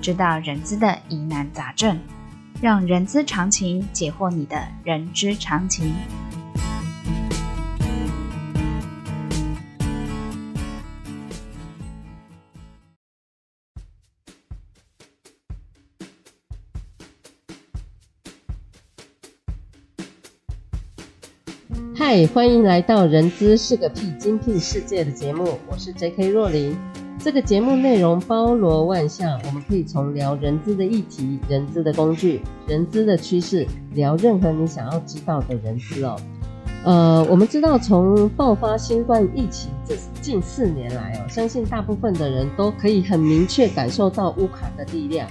知道人资的疑难杂症，让人资常情解惑你的人之常情。嗨，欢迎来到《人资是个屁精辟世界》的节目，我是 J.K. 若琳。这个节目内容包罗万象，我们可以从聊人资的议题、人资的工具、人资的趋势，聊任何你想要知道的人资哦。呃，我们知道从爆发新冠疫情这近四年来哦，相信大部分的人都可以很明确感受到乌卡的力量。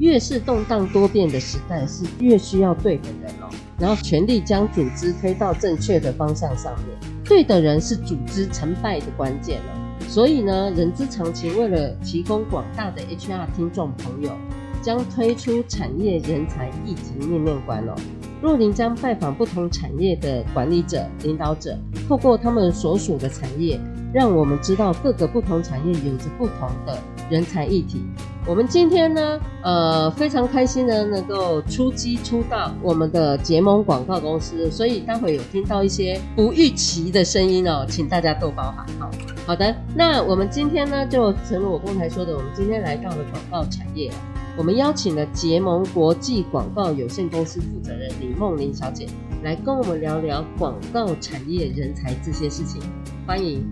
越是动荡多变的时代，是越需要对的人哦，然后全力将组织推到正确的方向上面。对的人是组织成败的关键哦。所以呢，人之常情为了提供广大的 HR 听众朋友，将推出产业人才议题面面观哦。若您将拜访不同产业的管理者、领导者，透过他们所属的产业，让我们知道各个不同产业有着不同的人才议题。我们今天呢，呃，非常开心的能够出击出到我们的结盟广告公司，所以待会有听到一些不预期的声音哦，请大家多包涵。好，好的，那我们今天呢，就正如我刚才说的，我们今天来到了广告产业，我们邀请了结盟国际广告有限公司负责人李梦玲小姐来跟我们聊聊广告产业人才这些事情，欢迎。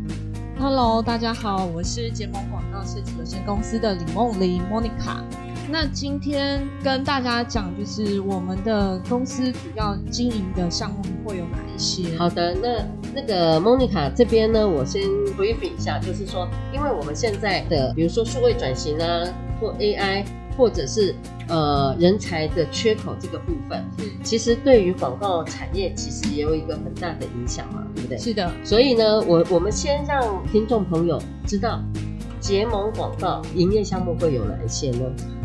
Hello，大家好，我是结盟广告设计有限公司的李梦玲 Monica。那今天跟大家讲，就是我们的公司主要经营的项目会有哪一些？好的，那那个 Monica 这边呢，我先 brief 一下，就是说，因为我们现在的，比如说数位转型啊，或 AI。或者是呃人才的缺口这个部分，嗯，其实对于广告产业其实也有一个很大的影响嘛，对不对？是的。所以呢，我我们先让听众朋友知道结盟广告营业项目会有哪一些呢？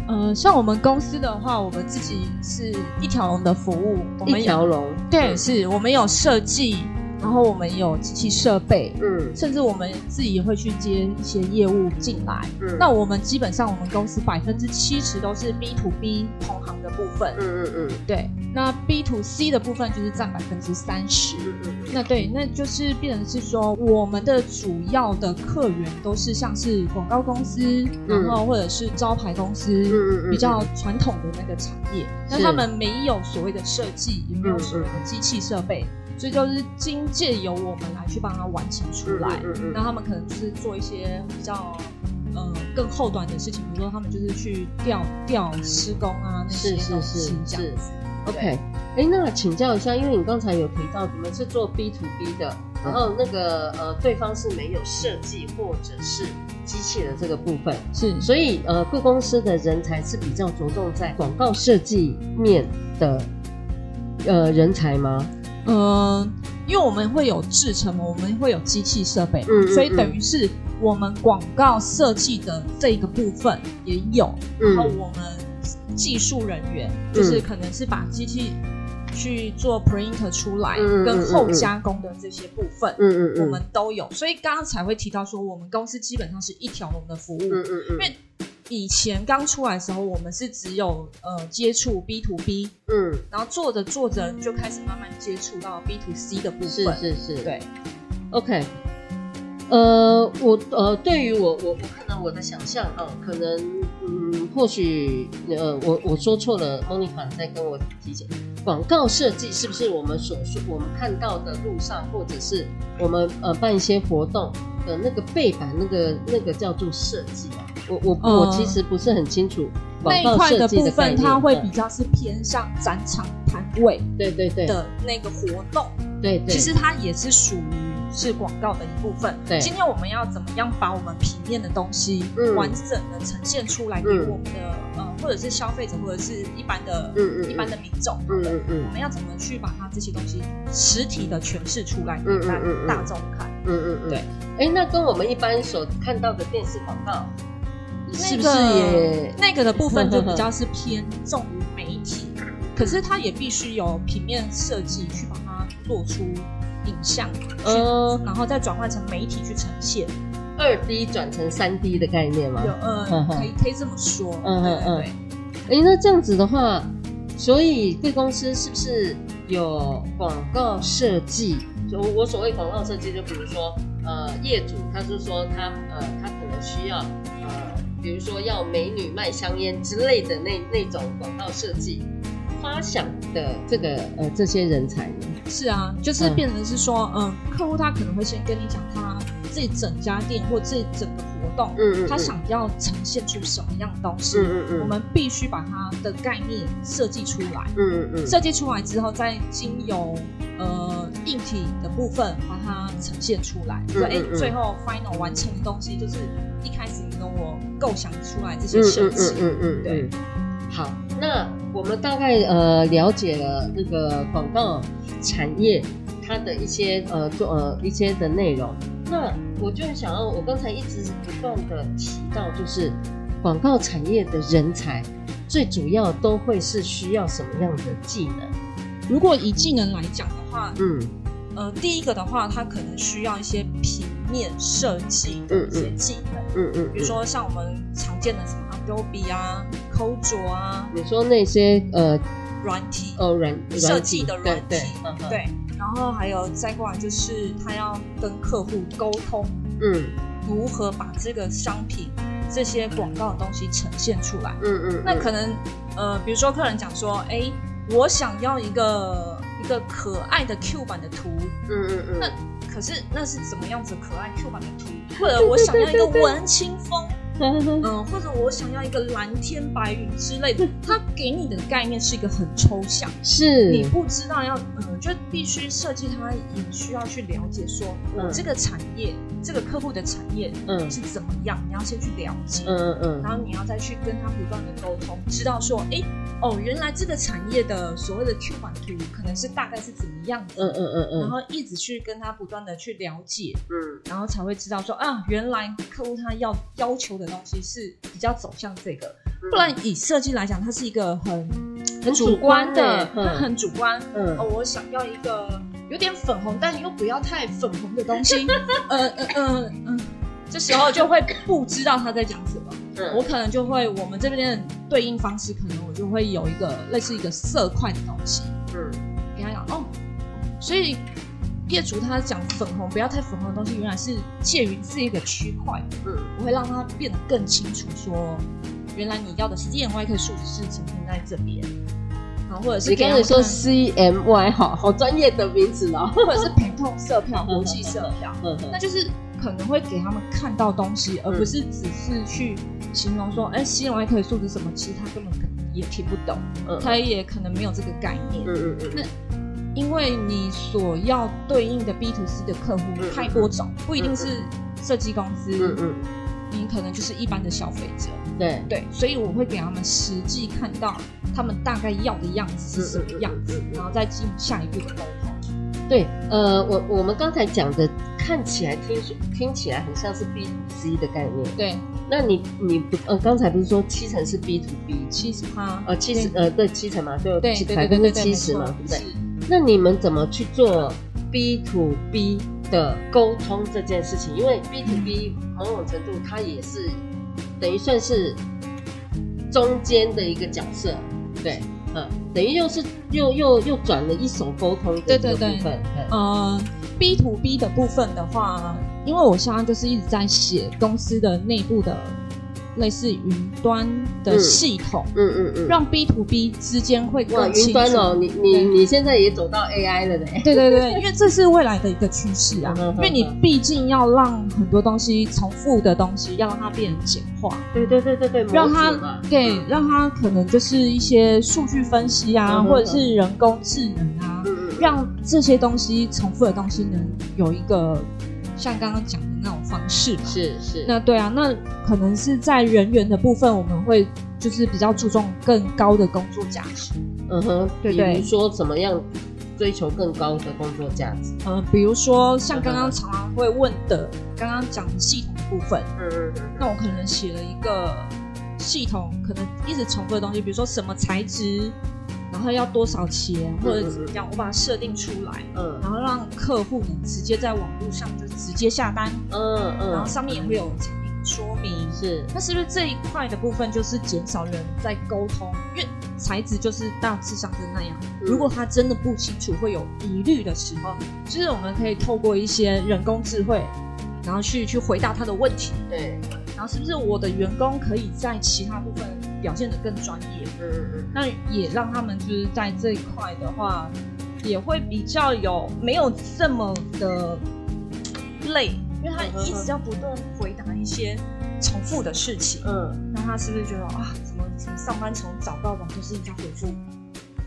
呃，像我们公司的话，我们自己是一条龙的服务，我们一条龙，对，是我们有设计。然后我们有机器设备，嗯，甚至我们自己也会去接一些业务进来。嗯，那我们基本上我们公司百分之七十都是 B to B 同行的部分。嗯嗯嗯，对。那 B to C 的部分就是占百分之三十。嗯嗯。那对，那就是变成是说，我们的主要的客源都是像是广告公司，然后或者是招牌公司，嗯嗯，比较传统的那个产业。那他们没有所谓的设计，也没有所谓的机器设备。所以就是经借由我们来去帮他完成出来，那、嗯嗯嗯、他们可能就是做一些比较呃更后端的事情，比如说他们就是去调调施工啊那些东西这样子。OK，哎、欸，那请教一下，因为你刚才有提到你们是做 B to B 的，然后那个呃对方是没有设计或者是机器的这个部分，是，所以呃贵公司的人才是比较着重在广告设计面的呃人才吗？嗯、呃，因为我们会有制程，我们会有机器设备，嗯，所以等于是我们广告设计的这个部分也有，嗯、然后我们技术人员就是可能是把机器去做 print 出来，嗯、跟后加工的这些部分，嗯嗯，我们都有，所以刚刚才会提到说，我们公司基本上是一条龙的服务，嗯嗯嗯，因为。以前刚出来的时候，我们是只有呃接触 B to B，嗯，然后做着做着就开始慢慢接触到 B to C 的部分，是是是，对，OK，呃，我呃对于我我我可能我的想象啊，可能嗯或许呃我我说错了，Monica 在跟我提醒，广告设计是不是我们所说我们看到的路上，或者是我们呃办一些活动的那个背板，那个那个叫做设计啊？我我我其实不是很清楚广告设计的、部分，它会比较是偏向展场摊位，对对对的那个活动，对对，其实它也是属于是广告的一部分。对，今天我们要怎么样把我们平面的东西完整的呈现出来给我们的、嗯、呃，或者是消费者，或者是一般的嗯嗯一般的民众，嗯嗯嗯，我们要怎么去把它这些东西实体的诠释出来给大众看？嗯嗯嗯，对。哎，那跟我们一般所看到的电视广告，是不是也那个的部分就比较是偏重于媒体？可是它也必须有平面设计去把它做出影像，呃，然后再转换成媒体去呈现，二 D 转成三 D 的概念吗？有，嗯，可以可以这么说，嗯嗯嗯。哎，那这样子的话，所以贵公司是不是有广告设计？就我所谓广告设计，就比如说，呃，业主他是说他呃他可能需要呃，比如说要美女卖香烟之类的那那种广告设计。发想的这个呃这些人才呢？是啊，就是变成是说，嗯、呃，客户他可能会先跟你讲他自己整家店或自己整个活动，嗯，嗯，嗯。他想要呈现出什么样的东西，嗯嗯，嗯。我们必须把它的概念设计出来，嗯嗯嗯，设计出来之后，再经由呃硬体的部分把它呈现出来，对、嗯，哎、嗯，最后 final 完成的东西就是一开始你跟我构想出来这些设计，嗯嗯，嗯，嗯。对。好，那我们大概呃了解了那个广告产业它的一些呃做呃一些的内容。那我就想要，我刚才一直不断的提到，就是广告产业的人才最主要都会是需要什么样的技能？如果以技能来讲的话，嗯，呃，第一个的话，它可能需要一些平面设计的一些技能，嗯嗯，嗯，嗯，比如说像我们常见的什么 Adobe 啊。构筑啊，你说那些呃软体哦软设计的软体，对，对，对，然后还有再过来就是他要跟客户沟通，嗯，如何把这个商品这些广告的东西呈现出来，嗯嗯，那可能呃比如说客人讲说，哎，我想要一个一个可爱的 Q 版的图，嗯嗯嗯，那可是那是怎么样子可爱 Q 版的图？或者我想要一个文青风。嗯，或者我想要一个蓝天白云之类的，他给你的概念是一个很抽象，是你不知道要，嗯，就必须设计，他也需要去了解说，嗯，这个产业，这个客户的产业，嗯，是怎么样，你要先去了解，嗯嗯嗯，然后你要再去跟他不断的沟通，知道说，哎，哦，原来这个产业的所谓的 Q 版图可能是大概是怎么样的，嗯嗯嗯嗯，然后一直去跟他不断的去了解，嗯，然后才会知道说，啊，原来客户他要要求的。东西是比较走向这个，不然以设计来讲，它是一个很很主观的，它很主观。嗯，哦，我想要一个有点粉红，但又不要太粉红的东西。嗯嗯嗯嗯，这时候就会不知道他在讲什么。嗯，我可能就会，我们这边的对应方式，可能我就会有一个类似一个色块的东西。嗯，给他讲哦，所以。业主他讲粉红，不要太粉红的东西，原来是介于这个区块。嗯，我会让他变得更清楚，说原来你要的 CMYK 数值是呈现在这边，好，或者是你刚才说 CMY，好好专业的名字哦，或 者是陪同色票、国际色票，嗯，那就是可能会给他们看到东西，而不是只是去形容说，哎，CMYK 数值什么，其实他根本也听不懂，嗯，他也可能没有这个概念，嗯嗯嗯，那。因为你所要对应的 B to C 的客户太多种，不一定是设计公司，嗯嗯，你可能就是一般的消费者，对。对，所以我会给他们实际看到他们大概要的样子是什么样子，然后再进下一步的沟通。对，呃，我我们刚才讲的看起来听听起来很像是 B to C 的概念，对。那你你不呃刚才不是说七成是 B to B，七十趴，呃七十呃对七成嘛，就百分之七十嘛，对不对？那你们怎么去做 B to B 的沟通这件事情？因为 B to B 某种程度它也是等于算是中间的一个角色，对，嗯，等于又是又又又转了一手沟通的这个部分。对对对，呃，B to B 的部分的话，因为我现在就是一直在写公司的内部的。类似云端的系统，嗯嗯嗯，让 B to B 之间会更清楚。云端哦，你你你现在也走到 AI 了呢？对对对，因为这是未来的一个趋势啊。因为你毕竟要让很多东西重复的东西，要让它变成简化。对对对对对，让它对让它可能就是一些数据分析啊，或者是人工智能啊，让这些东西重复的东西能有一个像刚刚讲的那种方式嘛。是是。那对啊，那可能是在人员的部分，我们会就是比较注重更高的工作价值。嗯哼，对对。比如说怎么样追求更高的工作价值？嗯，比如说像刚刚常常会问的，刚刚讲的系统的部分。嗯嗯嗯。那我可能写了一个系统，可能一直重复的东西，比如说什么材质。然后要多少钱，或者怎么样，我把它设定出来，嗯，然后让客户呢直接在网络上就直接下单，嗯嗯，然后上面也会有产品说明，是，那是不是这一块的部分就是减少人在沟通？因为材质就是大致上就是那样，如果他真的不清楚，会有疑虑的时候，就是我们可以透过一些人工智慧，然后去去回答他的问题，对，然后是不是我的员工可以在其他部分表现得更专业？嗯那也让他们就是在这一块的话，也会比较有没有这么的累，因为他一直要不断回答一些重复的事情。嗯，那他是不是觉得啊，怎么怎么上班从早到晚都是一直回复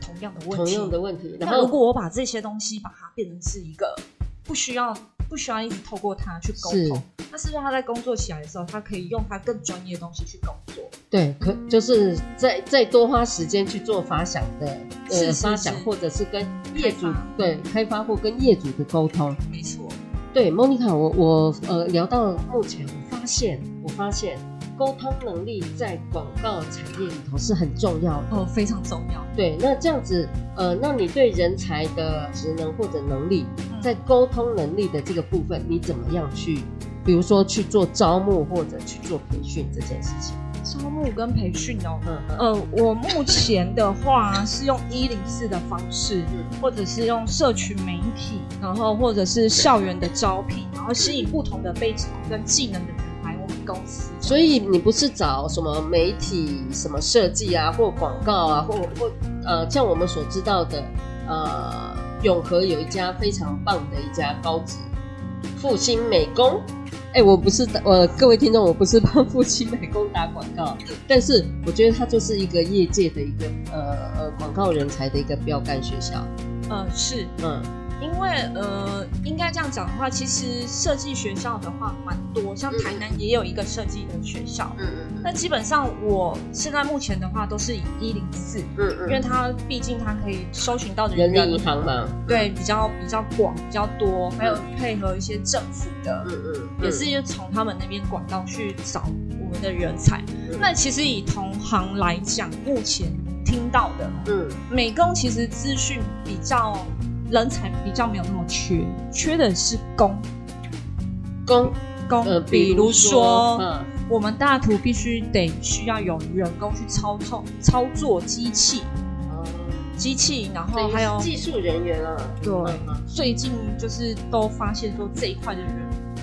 同样的问题？同样的问题。那如果我把这些东西把它变成是一个不需要。不需要一直透过他去沟通，那是不是他在工作起来的时候，他可以用他更专业的东西去工作？对，可就是再再多花时间去做发想的呃发想，或者是跟业主对开发或跟业主的沟通。没错，对，莫妮卡，我我呃聊到目前，我发现我发现沟通能力在广告产业里头是很重要的哦，非常重要。对，那这样子呃，那你对人才的职能或者能力？在沟通能力的这个部分，你怎么样去，比如说去做招募或者去做培训这件事情？招募跟培训哦，嗯嗯，呃，我目前的话是用一零四的方式，或者是用社群媒体，然后或者是校园的招聘，然后吸引不同的背景跟技能的公司。所以你不是找什么媒体、什么设计啊，或广告啊，或或呃，像我们所知道的，呃。永和有一家非常棒的一家高职复兴美工，哎、欸，我不是呃，各位听众，我不是帮复兴美工打广告，但是我觉得它就是一个业界的一个呃呃广告人才的一个标杆学校。呃，是，嗯。因为呃，应该这样讲的话，其实设计学校的话蛮多，像台南也有一个设计的学校。嗯嗯。那基本上我现在目前的话都是以一零四，嗯嗯，因为它毕竟它可以搜寻到的人力银行嘛，对，比较比较广，比较多，还有配合一些政府的，嗯嗯，也是从他们那边管道去找我们的人才。那其实以同行来讲，目前听到的，嗯，美工其实资讯比较。人才比较没有那么缺，缺的是工，工工。呃，比如说，嗯，我们大图必须得需要有人工去操纵操作机器，嗯，机器，然后还有技术人员啊。对，最近就是都发现说这一块的人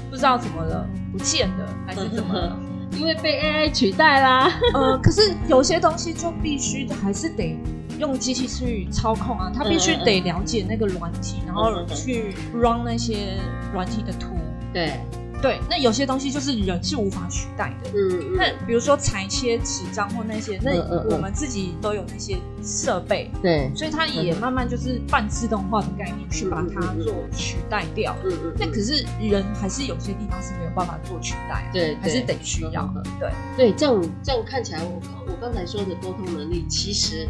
不知道怎么了，不见了还是怎么了？因为被 AI 取代啦。呃，可是有些东西就必须还是得。用机器去操控啊，他必须得了解那个软体，嗯、然后去 run 那些软体的图。对对，那有些东西就是人是无法取代的。嗯，那比如说裁切纸张或那些，那我们自己都有那些设备。对、嗯，所以它也慢慢就是半自动化的概念去把它做取代掉。嗯嗯。那可是人还是有些地方是没有办法做取代。对，还是得需要的。对对，这样这样看起来，我我刚才说的沟通能力，其实。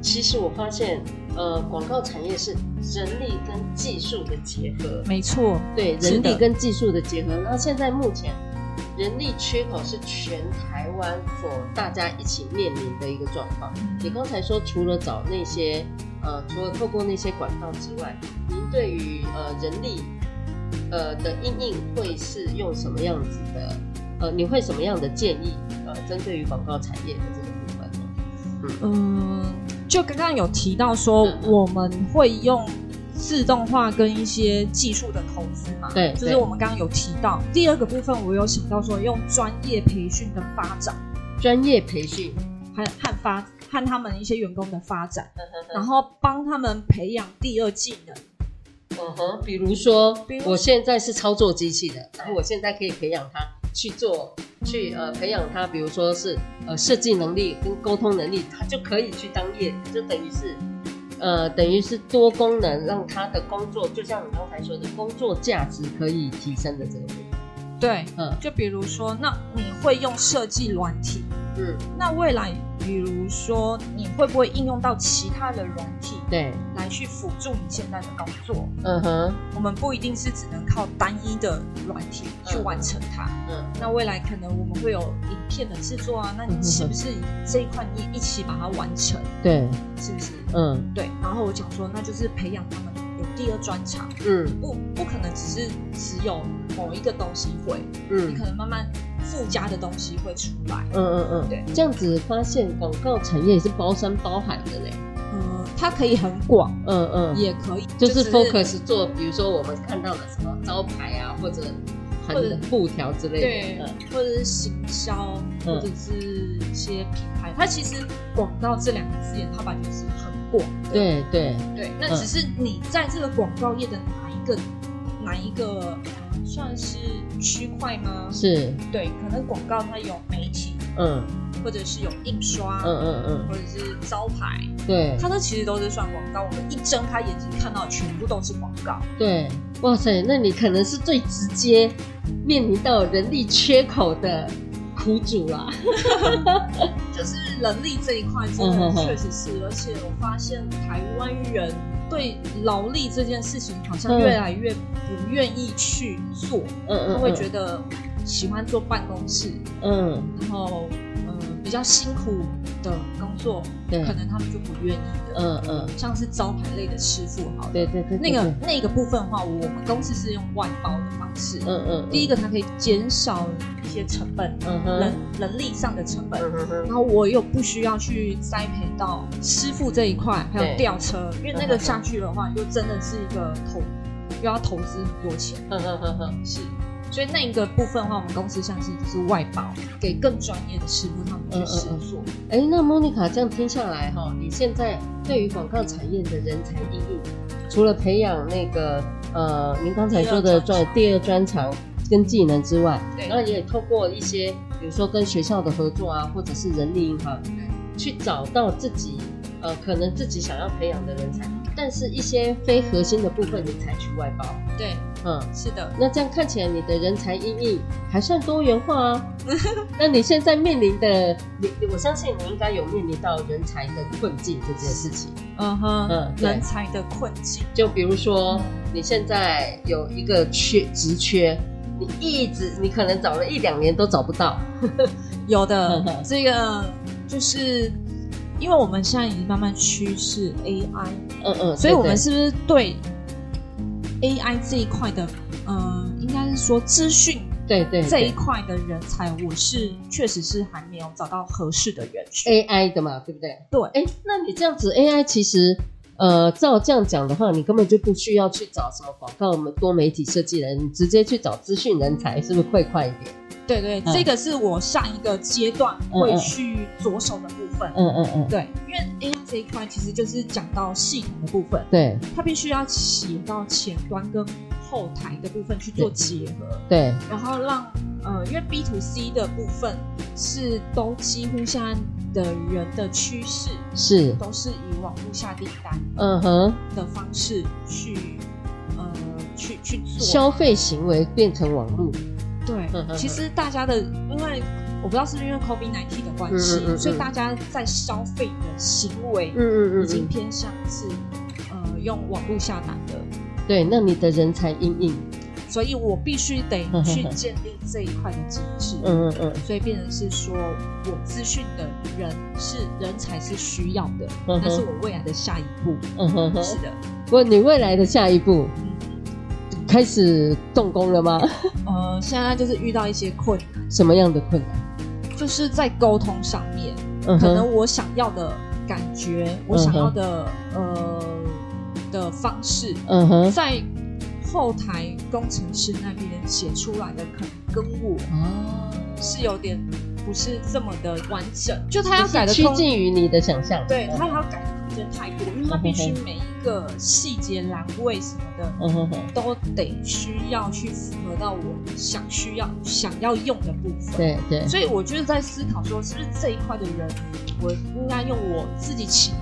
其实我发现，呃，广告产业是人力跟技术的结合。没错，对，人力跟技术的结合。那现在目前人力缺口是全台湾所大家一起面临的一个状况。你刚才说，除了找那些，呃，除了透过那些管道之外，您对于呃人力，呃的应应会是用什么样子的？呃，你会什么样的建议？呃，针对于广告产业的这个部分呢？嗯。嗯就刚刚有提到说，我们会用自动化跟一些技术的投资嘛？对，就是我们刚刚有提到第二个部分，我有想到说用专业培训的发展，专业培训和和发和他们一些员工的发展，然后帮他们培养第二技能。嗯哼，比如说，我现在是操作机器的，然后我现在可以培养他。去做，去呃培养他，比如说是呃设计能力跟沟通能力，他就可以去当业，就等于是呃，等于是多功能，让他的工作，就像你刚才说的，工作价值可以提升的这个部分。对，嗯，就比如说，那你会用设计软体，嗯，那未来，比如说，你会不会应用到其他的软体，对，来去辅助你现在的工作？嗯哼，我们不一定是只能靠单一的软体去完成它。嗯，那未来可能我们会有影片的制作啊，那你是不是这一块你也一起把它完成？对，是不是？嗯，对。然后我讲说，那就是培养他们。有第二专长，嗯，不不可能只是只有某一个东西会，嗯，你可能慢慢附加的东西会出来，嗯嗯嗯，对，这样子发现广告产业也是包山包海的嘞，嗯，它可以很广，嗯嗯，也可以，就是 focus 做，比如说我们看到的什么招牌啊，或者很的布条之类的，对，或者是行销，或者是一些品牌，它其实广告这两个字眼，它本来就是很。广对对对，那只是你在这个广告业的哪一个、嗯、哪一个、呃、算是区块吗？是，对，可能广告它有媒体，嗯，或者是有印刷，嗯嗯嗯，或者是招牌，对，它都其实都是算广告。我们一睁开眼睛看到全部都是广告。对，哇塞，那你可能是最直接面临到人力缺口的。苦主啦，就是人力这一块，真的确实是，而且我发现台湾人对劳力这件事情好像越来越不愿意去做，嗯嗯，他会觉得喜欢坐办公室，嗯，然后嗯比较辛苦的工作，对。可能他们就不愿意的，嗯嗯，像是招牌类的师傅，好，对对对，那个那个部分的话，我们公司是用外包的方式，嗯嗯，第一个它可以减少一。些成本，嗯哼，人人力上的成本，嗯哼，然后我又不需要去栽培到师傅这一块，还有吊车，因为那个下去的话，又真的是一个投，又要投资很多钱，嗯哼哼哼，是，所以那一个部分的话，我们公司像是就是外包给更专业的师傅他们去试做。哎，那莫妮卡这样听下来哈，你现在对于广告产业的人才应用，除了培养那个呃，您刚才说的专第二专长。跟技能之外，对，然后也透过一些，比如说跟学校的合作啊，或者是人力银行，去找到自己，呃，可能自己想要培养的人才，但是一些非核心的部分，你采取外包。对，嗯，是的。那这样看起来，你的人才应应还算多元化啊。那你现在面临的，你我相信你应该有面临到人才的困境这件事情。嗯哼，嗯，人才的困境，就比如说你现在有一个缺职缺。你一直，你可能找了一两年都找不到。有的，这个就是因为我们现在已经慢慢趋势 AI，嗯嗯，所以我们是不是对 AI 这一块的，呃，应该是说资讯对对这一块的人才，我是确实是还没有找到合适的人选 AI 的嘛，对不对？对，哎，那你这样子 AI 其实。呃，照这样讲的话，你根本就不需要去找什么广告、我们多媒体设计人，你直接去找资讯人才，是不是会快一点？对对，嗯、这个是我下一个阶段会去着手的部分。嗯嗯嗯，对，因为 AI 这一块其实就是讲到系统的部分，对，它必须要写到前端跟后台的部分去做结合，对，然后让呃，因为 B to C 的部分是都几乎现在的人的趋势是都是以网络下订单，嗯哼的方式去、uh. 呃去去做消费行为变成网络。对，其实大家的，因为我不知道是不是因为 COVID-19 的关系，嗯嗯嗯，所以大家在消费的行为，嗯嗯嗯，已经偏向是呃用网络下单的。对，那你的人才应应，所以我必须得去建立这一块的机制。嗯嗯嗯，所以变成是说我资讯的人是人才是需要的，那、嗯、是我未来的下一步。嗯哼哼，是的。不，你未来的下一步。开始动工了吗？呃，现在就是遇到一些困难。什么样的困难？就是在沟通上面，嗯、可能我想要的感觉，嗯、我想要的呃的方式，嗯哼，在后台工程师那边写出来的，可能跟我是有点不是这么的完整，就他要改的趋近于你的想象，对他要改的空间。太多，因为他必须每一个细节栏位什么的，嗯哼哼，都得需要去符合到我想需要想要用的部分。对对，所以我就是在思考说，是不是这一块的人，我应该用我自己请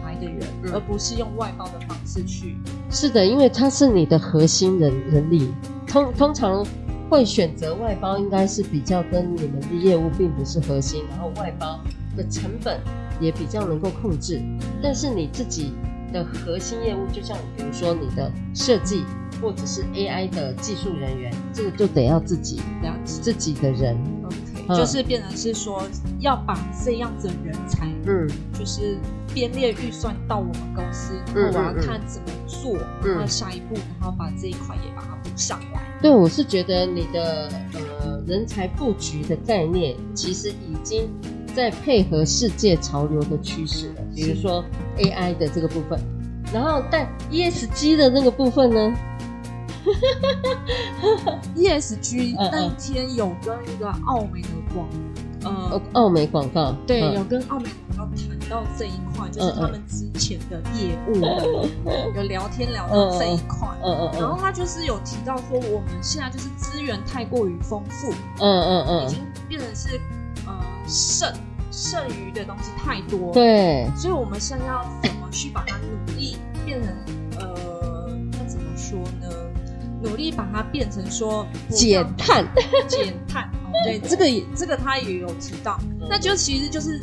而不是用外包的方式去。是的，因为他是你的核心人人力，通通常会选择外包，应该是比较跟你们的业务并不是核心，然后外包的成本也比较能够控制。但是你自己的核心业务，就像比如说你的设计。或者是 AI 的技术人员，这个就得要自己了解自己的人嗯、就是变成是说要把这样子的人才，嗯，就是编列预算到我们公司，嗯、然后我要看怎么做，嗯、然后下一步，然后把这一块也把它补上来。对，我是觉得你的呃人才布局的概念，其实已经在配合世界潮流的趋势了，比如说 AI 的这个部分，然后但 ESG 的那个部分呢？ESG 那一天有跟一个澳美的广，呃，奥美广告，对，有跟奥美广告谈到这一块，就是他们之前的业务，有聊天聊到这一块，嗯嗯，然后他就是有提到说，我们现在就是资源太过于丰富，嗯嗯嗯，已经变成是呃剩剩余的东西太多，对，所以我们现在要怎么去把它努力变成呃，那怎么说呢？努力把它变成说减碳，减碳，对，这个也这个他也有提到，那就其实就是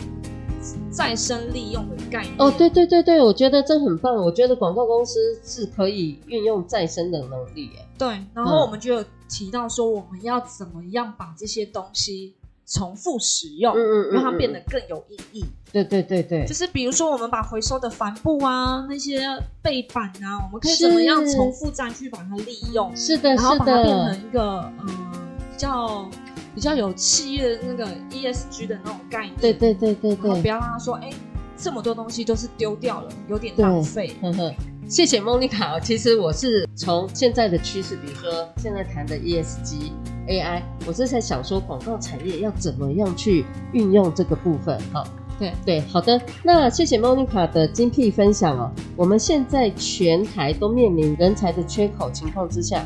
再生利用的概念。哦，对对对对，我觉得这很棒，我觉得广告公司是可以运用再生的能力。对，然后我们就有提到说，我们要怎么样把这些东西。重复使用，嗯嗯嗯嗯，让它变得更有意义。对对对对，就是比如说，我们把回收的帆布啊，那些背板啊，我们可以怎么样重复再去把它利用？是的，是的，然后把它变成一个嗯比较比较有企业的那个 ESG 的那种概念。对对对对对，然后不要让他说，哎，这么多东西都是丢掉了，有点浪费。呵呵。谢谢莫妮卡。其实我是从现在的趋势，比如说现在谈的 ESG、AI，我是在想说广告产业要怎么样去运用这个部分。好，对对，好的。那谢谢莫妮卡的精辟分享哦。我们现在全台都面临人才的缺口情况之下，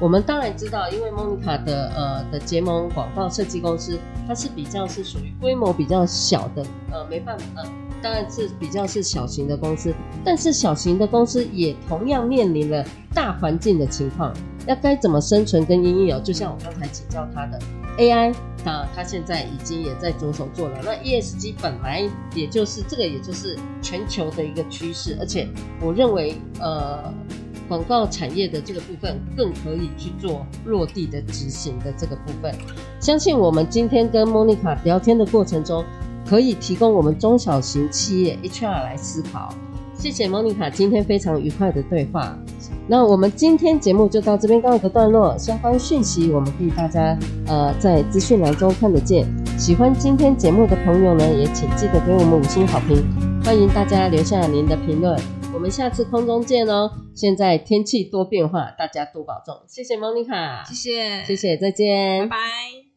我们当然知道，因为莫妮卡的呃的结盟广告设计公司，它是比较是属于规模比较小的，呃，没办法。呃当然是比较是小型的公司，但是小型的公司也同样面临了大环境的情况，要该怎么生存跟因应哦？就像我刚才请教他的 AI，啊，他现在已经也在着手做了。那 ESG 本来也就是这个，也就是全球的一个趋势，而且我认为，呃，广告产业的这个部分更可以去做落地的执行的这个部分。相信我们今天跟莫妮卡聊天的过程中。可以提供我们中小型企业 HR 来思考。谢谢莫妮卡今天非常愉快的对话。那我们今天节目就到这边告一个段落。相关讯息我们可以大家呃在资讯栏中看得见。喜欢今天节目的朋友呢，也请记得给我们五星好评。欢迎大家留下您的评论。我们下次空中见哦。现在天气多变化，大家多保重。谢谢莫妮卡，谢谢，谢谢，再见，拜拜。